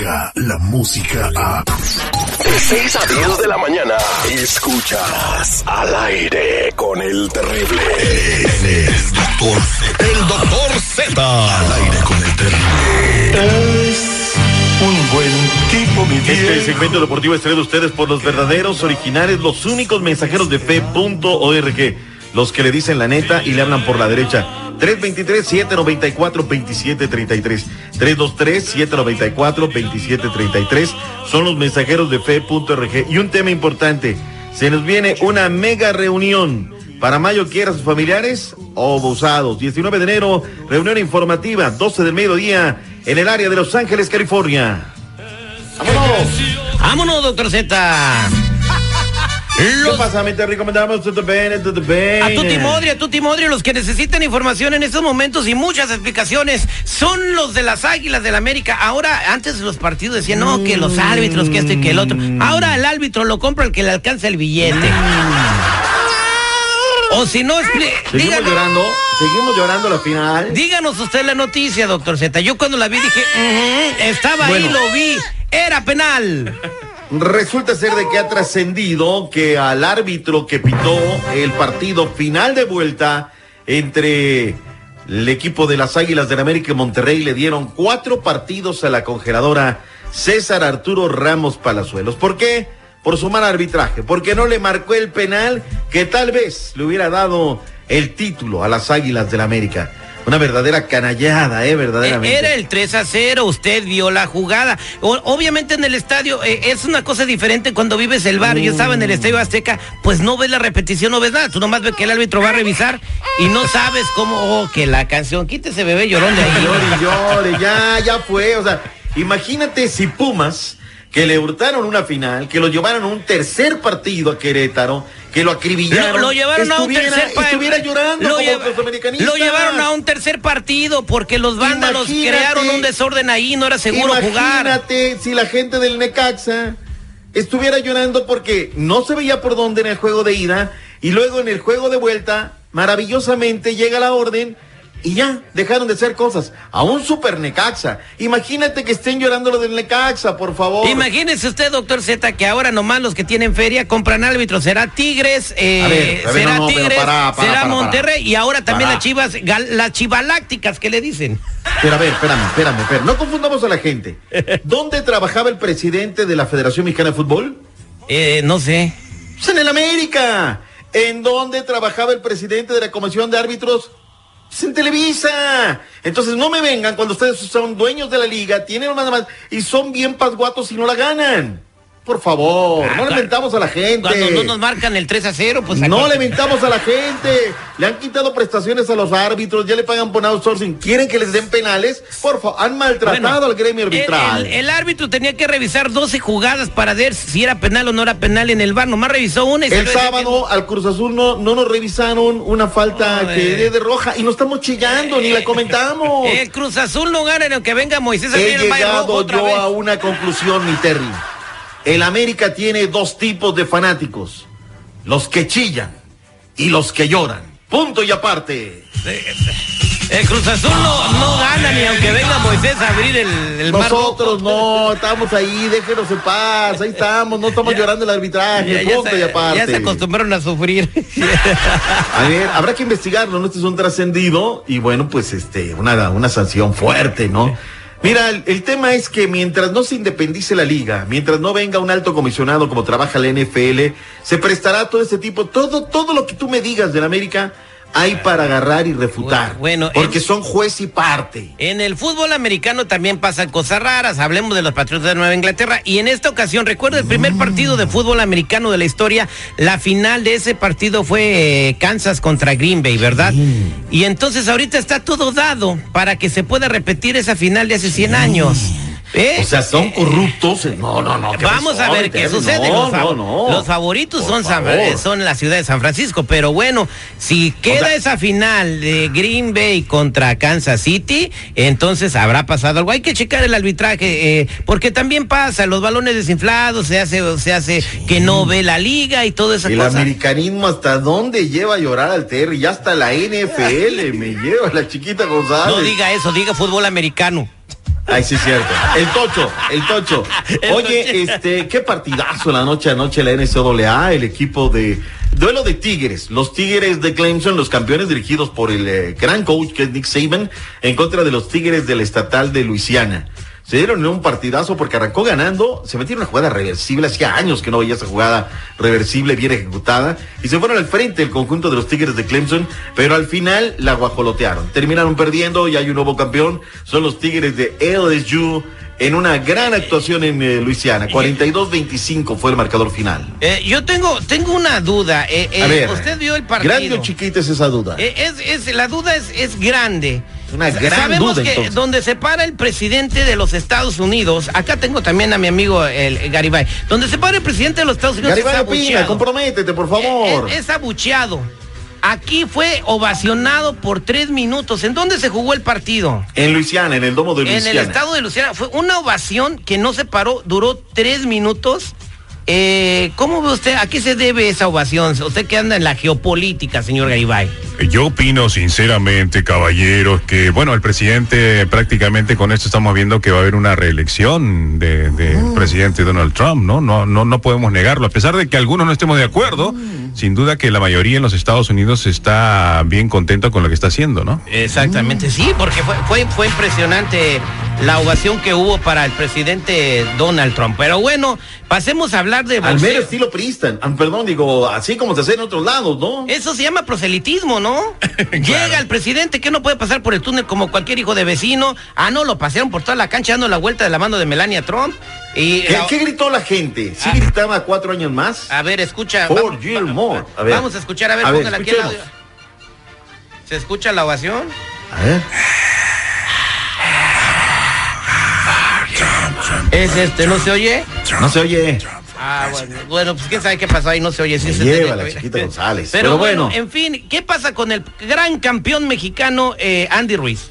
la música a... De 6 a 10 de la mañana, escuchas al aire con el terrible. El doctor Z. El doctor Z. Al aire con el terrible. Es un buen tipo, mi Este bien. segmento deportivo es traído a ustedes por los verdaderos, originales, los únicos mensajeros de fe.org. Los que le dicen la neta y le hablan por la derecha. 323-794-2733. 323-794-2733. Son los mensajeros de fe.org. Y un tema importante. Se nos viene una mega reunión. Para mayo quiera sus familiares o abusados. 19 de enero, reunión informativa, 12 del mediodía, en el área de Los Ángeles, California. ¡Vámonos! Vámonos, doctor Z. ¿Qué Los- pasa, mi te recomendamos? Todo bien, todo bien. a Tuti Modri, a Tuti Modri, los que necesitan información en estos momentos y muchas explicaciones son los de las Águilas del América. Ahora, antes los partidos decían, no, que los árbitros, que esto y que el otro. Ahora el árbitro lo compra el que le alcanza el billete. O si no, Seguimos díganos, llorando, seguimos llorando la final. díganos usted la noticia, doctor Z. Yo cuando la vi dije, "Ujú, estaba ahí, lo vi, era penal. Resulta ser de que ha trascendido que al árbitro que pitó el partido final de vuelta entre el equipo de las Águilas del América y Monterrey le dieron cuatro partidos a la congeladora César Arturo Ramos Palazuelos. ¿Por qué? Por su mal arbitraje, porque no le marcó el penal que tal vez le hubiera dado el título a las Águilas del América. Una verdadera canallada, ¿eh? Verdaderamente. Era el 3 a 0, usted vio la jugada. O- obviamente en el estadio eh, es una cosa diferente cuando vives el bar. Yo estaba en el estadio Azteca, pues no ves la repetición, no ves nada. Tú nomás ves que el árbitro va a revisar y no sabes cómo, oh, que la canción, quítese bebé llorón de ahí. Llore, llore, ya, ya fue. O sea, imagínate si Pumas, que le hurtaron una final, que lo llevaron a un tercer partido a Querétaro, que lo acribillaron. Lo, lo llevaron a un tercer pa- Estuviera llorando lo, como lo llevaron a un tercer partido porque los vándalos Imagínate- crearon un desorden ahí, no era seguro jugar. Imagínate si la gente del Necaxa estuviera llorando porque no se veía por dónde en el juego de ida y luego en el juego de vuelta, maravillosamente llega la orden y ya dejaron de hacer cosas. A un super Necaxa. Imagínate que estén llorando lo del Necaxa, por favor. Imagínese usted, doctor Z, que ahora nomás los que tienen feria compran árbitros. Será Tigres, eh, A ver, a ver, será no, no, pero Tigres, para, para, será para, Monterrey y ahora también las chivas, las chivalácticas que le dicen. Pero a ver, espérame, espérame, espérame. No confundamos a la gente. ¿Dónde trabajaba el presidente de la Federación Mexicana de Fútbol? Eh, no sé. Pues en el América. ¿En dónde trabajaba el presidente de la Comisión de Árbitros? Pues en Televisa. Entonces no me vengan cuando ustedes son dueños de la liga, tienen más y son bien pasguatos y no la ganan. Por favor, Ah, no le mentamos a la gente. Cuando no nos marcan el 3 a 0, pues No le mentamos a la gente. Le han quitado prestaciones a los árbitros, ya le pagan por outsourcing. ¿Quieren que les den penales? Por favor, han maltratado Bueno, al gremio el- arbitral. El, el árbitro tenía que revisar 12 jugadas para ver si era penal o no era penal en el bar. Nomás revisó una y El sábado al Cruz Azul no, no nos revisaron una falta que de, de roja y no estamos chillando ni la comentamos. que El Cruz Azul no gana en que venga Moisés He el llegado yo vez. a una conclusión, mi Terry. El América tiene dos tipos de fanáticos. Los que chillan y los que lloran. Punto y aparte. El Cruz Azul no, no gana ni aunque venga Moisés a abrir el, el Nosotros no, estamos ahí, déjenos en paz, ahí estamos, no estamos llorando el arbitraje, Ya, ya punto y aparte. ya se acostumbraron a sufrir. A ver, habrá que investigarlo, ¿no? Este es un trascendido y bueno, pues este, una, una sanción fuerte, ¿no? Mira, el, tema es que mientras no se independice la liga, mientras no venga un alto comisionado como trabaja la NFL, se prestará todo este tipo, todo, todo lo que tú me digas del América, hay para agarrar y refutar. Bueno, porque en- son juez y parte. En el fútbol americano también pasan cosas raras. Hablemos de los Patriotas de Nueva Inglaterra. Y en esta ocasión, recuerda el primer partido de fútbol americano de la historia. La final de ese partido fue eh, Kansas contra Green Bay, ¿verdad? Y entonces ahorita está todo dado para que se pueda repetir esa final de hace 100 años. ¿Eh? O sea, son corruptos. No, no, no. ¿qué Vamos a ver qué sucede. No, los, fav- no, no. los favoritos Por son, San- favor. eh, son la ciudad de San Francisco, pero bueno, si queda sea- esa final de Green Bay contra Kansas City, entonces habrá pasado algo. Hay que checar el arbitraje, eh, porque también pasa, los balones desinflados, se hace, se hace que no ve la liga y toda esa El cosa. americanismo hasta dónde lleva a llorar al Terry, ya hasta la NFL me lleva la chiquita González. No diga eso, diga fútbol americano. Ay, sí, es cierto. El Tocho, el Tocho. El Oye, este, qué partidazo la noche anoche la NCAA, el equipo de duelo de Tigres, los Tigres de Clemson, los campeones dirigidos por el eh, gran coach que es Nick Saban, en contra de los Tigres del Estatal de Luisiana. Se dieron en un partidazo porque arrancó ganando, se metieron una jugada reversible, hacía años que no veía esa jugada reversible bien ejecutada, y se fueron al frente el conjunto de los Tigres de Clemson, pero al final la guajolotearon. Terminaron perdiendo y hay un nuevo campeón, son los Tigres de LSU en una gran actuación en eh, Luisiana. 42-25 fue el marcador final. Eh, yo tengo, tengo una duda. eh, A ver, usted vio el partido. ¿Grande o chiquita es esa duda? Es, es, la duda es, es grande. Una gran Sabemos duda, que entonces. donde se para el presidente de los Estados Unidos, acá tengo también a mi amigo el, el Garibay, donde se para el presidente de los Estados Unidos Garibay es Opina, abucheado. comprométete, por Eh, favor. Es, es abucheado. Aquí fue ovacionado por tres minutos. ¿En dónde se jugó el partido? En Luisiana, en el domo de En Luisiana. el estado de Luciana. Fue una ovación que no se paró, duró tres minutos. Eh, ¿Cómo ve usted? ¿A qué se debe esa ovación? Usted que anda en la geopolítica, señor Garibay. Yo opino sinceramente, caballeros, que bueno, el presidente prácticamente con esto estamos viendo que va a haber una reelección de, de presidente Donald Trump, ¿no? No, no, no podemos negarlo, a pesar de que algunos no estemos de acuerdo. Sin duda que la mayoría en los Estados Unidos está bien contento con lo que está haciendo, ¿no? Exactamente, sí, porque fue, fue, fue impresionante la ovación que hubo para el presidente Donald Trump. Pero bueno, pasemos a hablar de Al mero estilo Pristan. Ah, perdón, digo, así como se hace en otros lados, ¿no? Eso se llama proselitismo, ¿no? Llega el presidente que no puede pasar por el túnel como cualquier hijo de vecino. Ah, no, lo pasearon por toda la cancha dando la vuelta de la mano de Melania Trump. Y ¿Qué, la- qué gritó la gente? ¿Sí Ah. gritaba cuatro años más? A ver, escucha. Gilmore. va- A ver. Vamos a escuchar, a ver, A ver, aquí el audio. ¿Se escucha la ovación? A ver. ¿Es este, no se oye? No se oye. Ah, bueno, bueno, pues quién sabe qué pasó ahí, no se oye. Sí, Se lleva la chiquita González. Pero, Pero bueno, bueno. en fin, ¿qué pasa con el gran campeón mexicano eh, Andy Ruiz?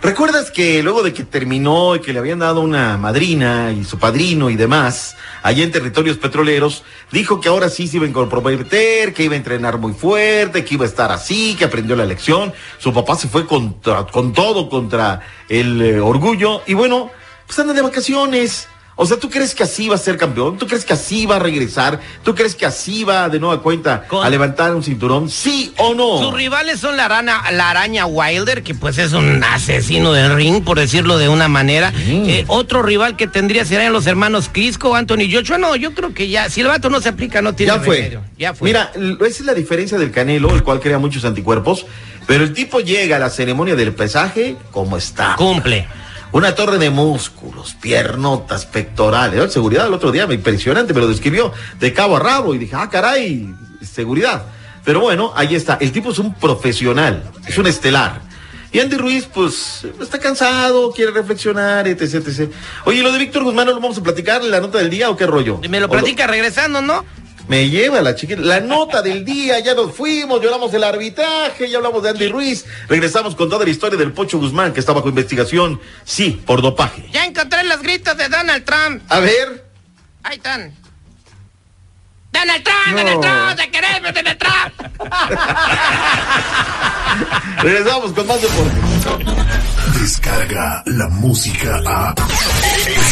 ¿Recuerdas que luego de que terminó y que le habían dado una madrina y su padrino y demás, allá en territorios petroleros, dijo que ahora sí se iba a comprometer, que iba a entrenar muy fuerte, que iba a estar así, que aprendió la lección. Su papá se fue contra, con todo contra el eh, orgullo y bueno, pues de vacaciones. O sea, ¿tú crees que así va a ser campeón? ¿Tú crees que así va a regresar? ¿Tú crees que así va de nueva cuenta Con- a levantar un cinturón? ¿Sí o no? Sus rivales son la, rana, la araña Wilder, que pues es un asesino del ring, por decirlo de una manera. Eh, otro rival que tendría serían los hermanos Crisco, Anthony Joshua. No, yo creo que ya, si el vato no se aplica, no tiene Ya fue. remedio. Ya fue. Mira, esa es la diferencia del Canelo, el cual crea muchos anticuerpos, pero el tipo llega a la ceremonia del pesaje como está. Cumple. Una torre de músculos, piernotas, pectorales. ¿no? Seguridad el otro día, me impresionante, me lo describió de cabo a rabo y dije, ah, caray, seguridad. Pero bueno, ahí está. El tipo es un profesional, es un estelar. Y Andy Ruiz, pues, está cansado, quiere reflexionar, etc, etc. Oye, lo de Víctor Guzmán, ¿no lo vamos a platicar en la nota del día o qué rollo? Me lo platica regresando, ¿no? Me lleva la chiquita. La nota del día, ya nos fuimos, lloramos del arbitraje, ya hablamos de Andy Ruiz. Regresamos con toda la historia del Pocho Guzmán, que está bajo investigación, sí, por dopaje. Ya encontré los gritos de Donald Trump. A ver, Ahí están. Donald Trump, No. Donald Trump, te queremos, Donald Trump. regresamos con más deporte. Descarga la música a.